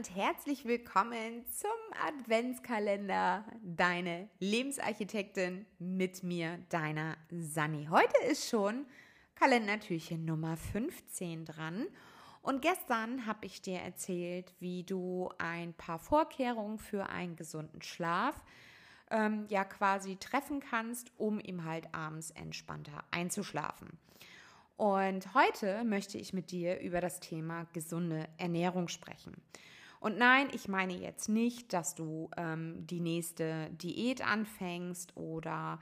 und herzlich willkommen zum Adventskalender. Deine Lebensarchitektin mit mir, deiner Sani. Heute ist schon Kalendertürchen Nummer 15 dran. Und gestern habe ich dir erzählt, wie du ein paar Vorkehrungen für einen gesunden Schlaf ähm, ja quasi treffen kannst, um ihm halt abends entspannter einzuschlafen. Und heute möchte ich mit dir über das Thema gesunde Ernährung sprechen. Und nein, ich meine jetzt nicht, dass du ähm, die nächste Diät anfängst oder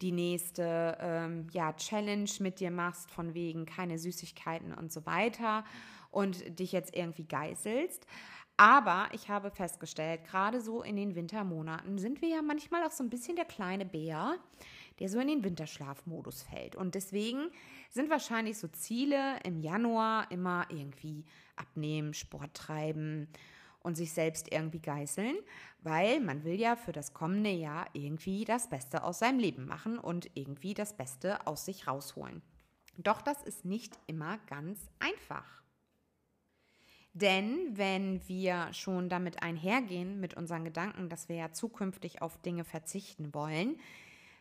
die nächste ähm, ja, Challenge mit dir machst, von wegen keine Süßigkeiten und so weiter und dich jetzt irgendwie geißelst. Aber ich habe festgestellt, gerade so in den Wintermonaten sind wir ja manchmal auch so ein bisschen der kleine Bär, der so in den Winterschlafmodus fällt. Und deswegen sind wahrscheinlich so Ziele im Januar immer irgendwie abnehmen, Sport treiben und sich selbst irgendwie geißeln, weil man will ja für das kommende Jahr irgendwie das Beste aus seinem Leben machen und irgendwie das Beste aus sich rausholen. Doch das ist nicht immer ganz einfach. Denn wenn wir schon damit einhergehen mit unseren Gedanken, dass wir ja zukünftig auf Dinge verzichten wollen,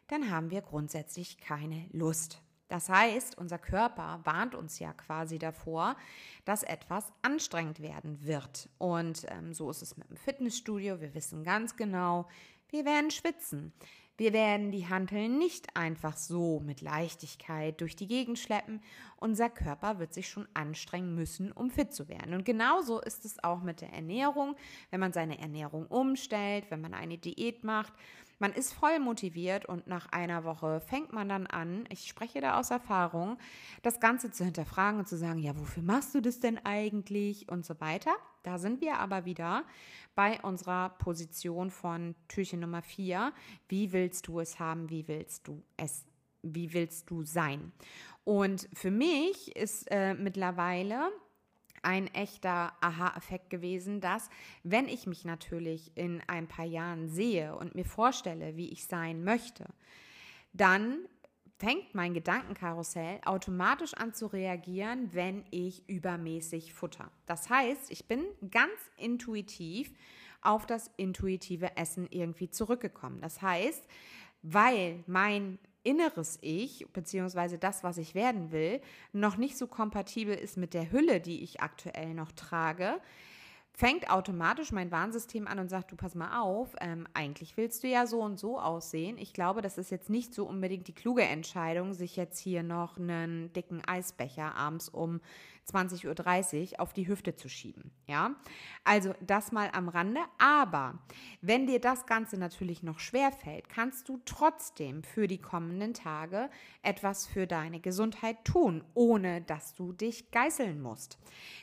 dann haben wir grundsätzlich keine Lust. Das heißt, unser Körper warnt uns ja quasi davor, dass etwas anstrengend werden wird. Und ähm, so ist es mit dem Fitnessstudio. Wir wissen ganz genau, wir werden schwitzen. Wir werden die Hanteln nicht einfach so mit Leichtigkeit durch die Gegend schleppen. Unser Körper wird sich schon anstrengen müssen, um fit zu werden. Und genauso ist es auch mit der Ernährung. Wenn man seine Ernährung umstellt, wenn man eine Diät macht, man ist voll motiviert und nach einer Woche fängt man dann an, ich spreche da aus Erfahrung, das Ganze zu hinterfragen und zu sagen, ja, wofür machst du das denn eigentlich und so weiter. Da sind wir aber wieder bei unserer Position von Türchen Nummer 4. Wie willst du es haben? Wie willst du es? Wie willst du sein? Und für mich ist äh, mittlerweile ein echter Aha-Effekt gewesen, dass wenn ich mich natürlich in ein paar Jahren sehe und mir vorstelle, wie ich sein möchte, dann fängt mein Gedankenkarussell automatisch an zu reagieren, wenn ich übermäßig futter. Das heißt, ich bin ganz intuitiv auf das intuitive Essen irgendwie zurückgekommen. Das heißt, weil mein inneres Ich, beziehungsweise das, was ich werden will, noch nicht so kompatibel ist mit der Hülle, die ich aktuell noch trage, fängt automatisch mein Warnsystem an und sagt, du pass mal auf, ähm, eigentlich willst du ja so und so aussehen. Ich glaube, das ist jetzt nicht so unbedingt die kluge Entscheidung, sich jetzt hier noch einen dicken Eisbecher abends um 20.30 Uhr auf die Hüfte zu schieben. Ja, also das mal am Rande. Aber wenn dir das Ganze natürlich noch schwer fällt, kannst du trotzdem für die kommenden Tage etwas für deine Gesundheit tun, ohne dass du dich geißeln musst.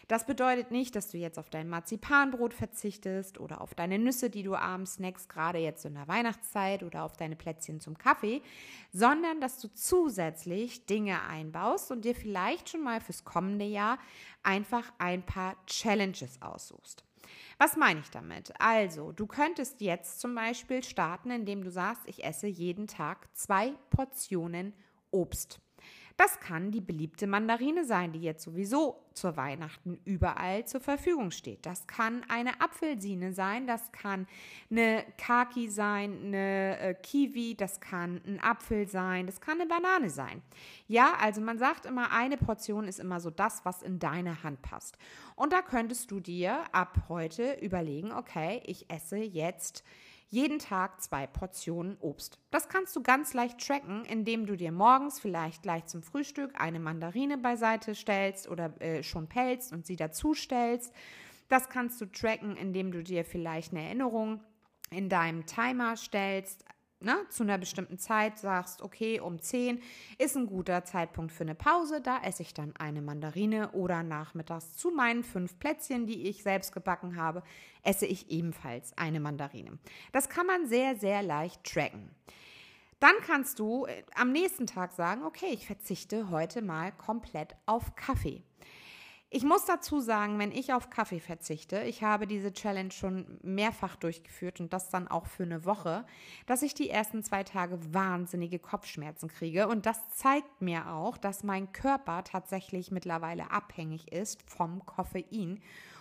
Das bedeutet nicht, dass du jetzt auf dein Marzipanbrot verzichtest oder auf deine Nüsse, die du abends snackst, gerade jetzt in der Weihnachtszeit oder auf deine Plätzchen zum Kaffee, sondern dass du zusätzlich Dinge einbaust und dir vielleicht schon mal fürs kommende Jahr einfach ein paar Challenges aussuchst. Was meine ich damit? Also, du könntest jetzt zum Beispiel starten, indem du sagst, ich esse jeden Tag zwei Portionen Obst. Das kann die beliebte Mandarine sein, die jetzt sowieso zur Weihnachten überall zur Verfügung steht. Das kann eine Apfelsine sein, das kann eine Kaki sein, eine äh, Kiwi, das kann ein Apfel sein, das kann eine Banane sein. Ja, also man sagt immer, eine Portion ist immer so das, was in deine Hand passt. Und da könntest du dir ab heute überlegen, okay, ich esse jetzt jeden Tag zwei Portionen Obst. Das kannst du ganz leicht tracken, indem du dir morgens vielleicht gleich zum Frühstück eine Mandarine beiseite stellst oder äh, schon pelzt und sie dazu stellst. Das kannst du tracken, indem du dir vielleicht eine Erinnerung in deinem Timer stellst, ne, zu einer bestimmten Zeit sagst, okay, um 10 ist ein guter Zeitpunkt für eine Pause, da esse ich dann eine Mandarine oder nachmittags zu meinen fünf Plätzchen, die ich selbst gebacken habe, esse ich ebenfalls eine Mandarine. Das kann man sehr, sehr leicht tracken. Dann kannst du äh, am nächsten Tag sagen, okay, ich verzichte heute mal komplett auf Kaffee. Ich muss dazu sagen, wenn ich auf Kaffee verzichte, ich habe diese Challenge schon mehrfach durchgeführt und das dann auch für eine Woche, dass ich die ersten zwei Tage wahnsinnige Kopfschmerzen kriege. Und das zeigt mir auch, dass mein Körper tatsächlich mittlerweile abhängig ist vom Koffein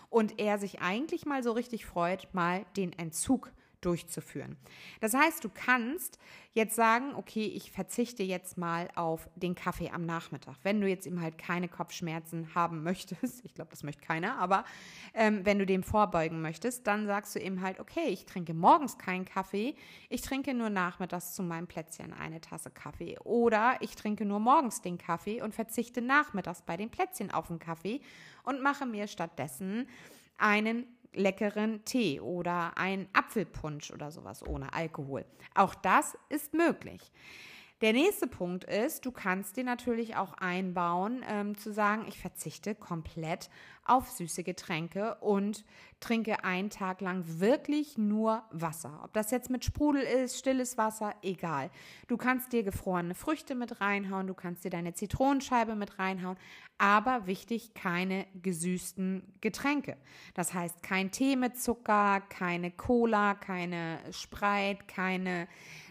und er sich eigentlich mal so richtig freut, mal den Entzug durchzuführen. Das heißt, du kannst jetzt sagen, okay, ich verzichte jetzt mal auf den Kaffee am Nachmittag. Wenn du jetzt eben halt keine Kopfschmerzen haben möchtest, ich glaube, das möchte keiner, aber ähm, wenn du dem vorbeugen möchtest, dann sagst du eben halt, okay, ich trinke morgens keinen Kaffee, ich trinke nur nachmittags zu meinem Plätzchen eine Tasse Kaffee. Oder ich trinke nur morgens den Kaffee und verzichte nachmittags bei den Plätzchen auf den Kaffee und mache mir stattdessen einen leckeren Tee oder ein Apfelpunsch oder sowas ohne Alkohol. Auch das ist möglich. Der nächste Punkt ist, du kannst dir natürlich auch einbauen, ähm, zu sagen, ich verzichte komplett auf süße Getränke und trinke einen Tag lang wirklich nur Wasser. Ob das jetzt mit Sprudel ist, stilles Wasser, egal. Du kannst dir gefrorene Früchte mit reinhauen, du kannst dir deine Zitronenscheibe mit reinhauen, aber wichtig, keine gesüßten Getränke. Das heißt, kein Tee mit Zucker, keine Cola, keine Sprite, keine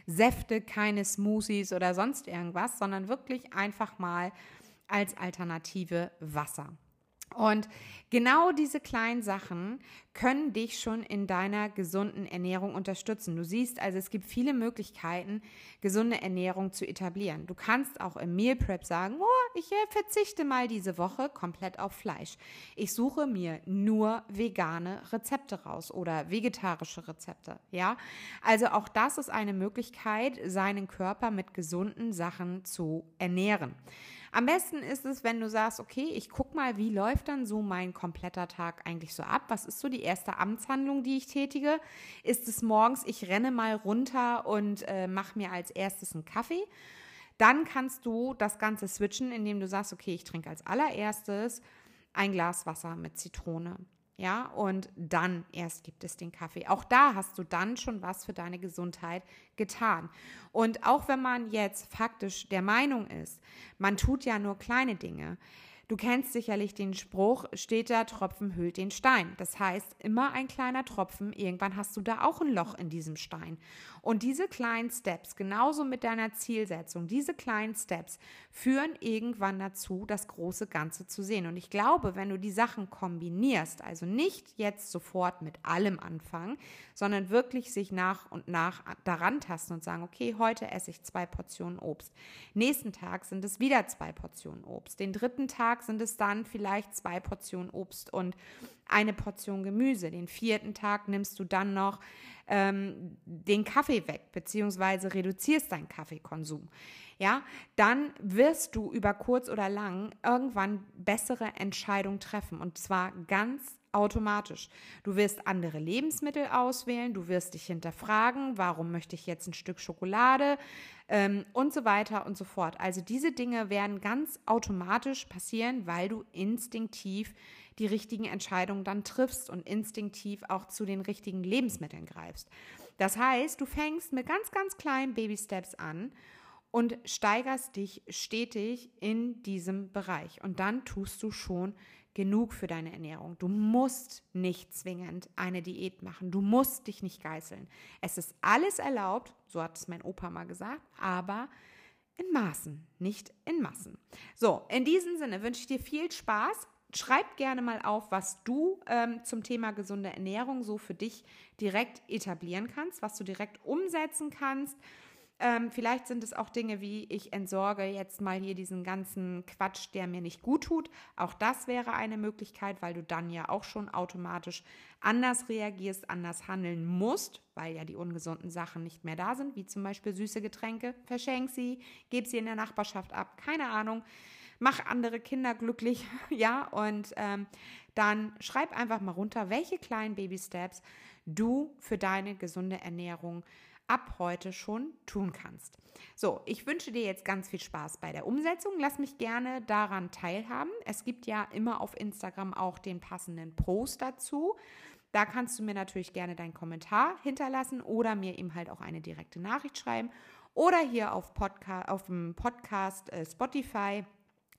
Säfte, keine Smoothies oder sonst irgendwas, sondern wirklich einfach mal als Alternative Wasser. Und genau diese kleinen Sachen können dich schon in deiner gesunden Ernährung unterstützen. Du siehst also, es gibt viele Möglichkeiten, gesunde Ernährung zu etablieren. Du kannst auch im Meal Prep sagen, oh, ich äh, verzichte mal diese Woche komplett auf Fleisch. Ich suche mir nur vegane Rezepte raus oder vegetarische Rezepte, ja? Also auch das ist eine Möglichkeit, seinen Körper mit gesunden Sachen zu ernähren. Am besten ist es, wenn du sagst, okay, ich guck mal, wie läuft dann so mein kompletter Tag eigentlich so ab? Was ist so die erste Amtshandlung, die ich tätige? Ist es morgens, ich renne mal runter und äh, mache mir als erstes einen Kaffee? Dann kannst du das Ganze switchen, indem du sagst, okay, ich trinke als allererstes ein Glas Wasser mit Zitrone. Ja, und dann erst gibt es den Kaffee. Auch da hast du dann schon was für deine Gesundheit getan. Und auch wenn man jetzt faktisch der Meinung ist, man tut ja nur kleine Dinge, Du kennst sicherlich den Spruch, steht da, Tropfen hüllt den Stein. Das heißt, immer ein kleiner Tropfen, irgendwann hast du da auch ein Loch in diesem Stein. Und diese kleinen Steps, genauso mit deiner Zielsetzung, diese kleinen Steps führen irgendwann dazu, das große Ganze zu sehen. Und ich glaube, wenn du die Sachen kombinierst, also nicht jetzt sofort mit allem anfangen, sondern wirklich sich nach und nach daran tasten und sagen, okay, heute esse ich zwei Portionen Obst. Nächsten Tag sind es wieder zwei Portionen Obst. Den dritten Tag Tag sind es dann vielleicht zwei Portionen Obst und eine Portion Gemüse. Den vierten Tag nimmst du dann noch ähm, den Kaffee weg, beziehungsweise reduzierst deinen Kaffeekonsum. Ja, dann wirst du über kurz oder lang irgendwann bessere Entscheidungen treffen und zwar ganz automatisch. Du wirst andere Lebensmittel auswählen, du wirst dich hinterfragen, warum möchte ich jetzt ein Stück Schokolade ähm, und so weiter und so fort. Also diese Dinge werden ganz automatisch passieren, weil du instinktiv die richtigen Entscheidungen dann triffst und instinktiv auch zu den richtigen Lebensmitteln greifst. Das heißt, du fängst mit ganz, ganz kleinen Baby-Steps an und steigerst dich stetig in diesem Bereich. Und dann tust du schon genug für deine Ernährung. Du musst nicht zwingend eine Diät machen. Du musst dich nicht geißeln. Es ist alles erlaubt, so hat es mein Opa mal gesagt, aber in Maßen, nicht in Massen. So, in diesem Sinne wünsche ich dir viel Spaß. Schreib gerne mal auf, was du ähm, zum Thema gesunde Ernährung so für dich direkt etablieren kannst, was du direkt umsetzen kannst. Ähm, vielleicht sind es auch Dinge wie, ich entsorge jetzt mal hier diesen ganzen Quatsch, der mir nicht gut tut. Auch das wäre eine Möglichkeit, weil du dann ja auch schon automatisch anders reagierst, anders handeln musst, weil ja die ungesunden Sachen nicht mehr da sind, wie zum Beispiel süße Getränke. Verschenk sie, gib sie in der Nachbarschaft ab, keine Ahnung. Mach andere Kinder glücklich, ja, und ähm, dann schreib einfach mal runter, welche kleinen Baby-Steps du für deine gesunde Ernährung ab heute schon tun kannst. So, ich wünsche dir jetzt ganz viel Spaß bei der Umsetzung. Lass mich gerne daran teilhaben. Es gibt ja immer auf Instagram auch den passenden Post dazu. Da kannst du mir natürlich gerne deinen Kommentar hinterlassen oder mir eben halt auch eine direkte Nachricht schreiben. Oder hier auf, Podca auf dem Podcast äh, Spotify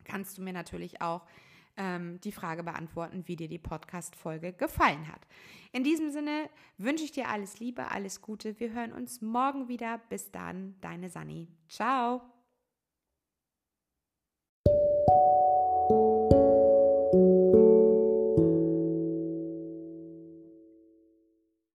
kannst du mir natürlich auch ähm, die Frage beantworten, wie dir die Podcast-Folge gefallen hat. In diesem Sinne wünsche ich dir alles Liebe, alles Gute. Wir hören uns morgen wieder. Bis dann, deine Sani. Ciao.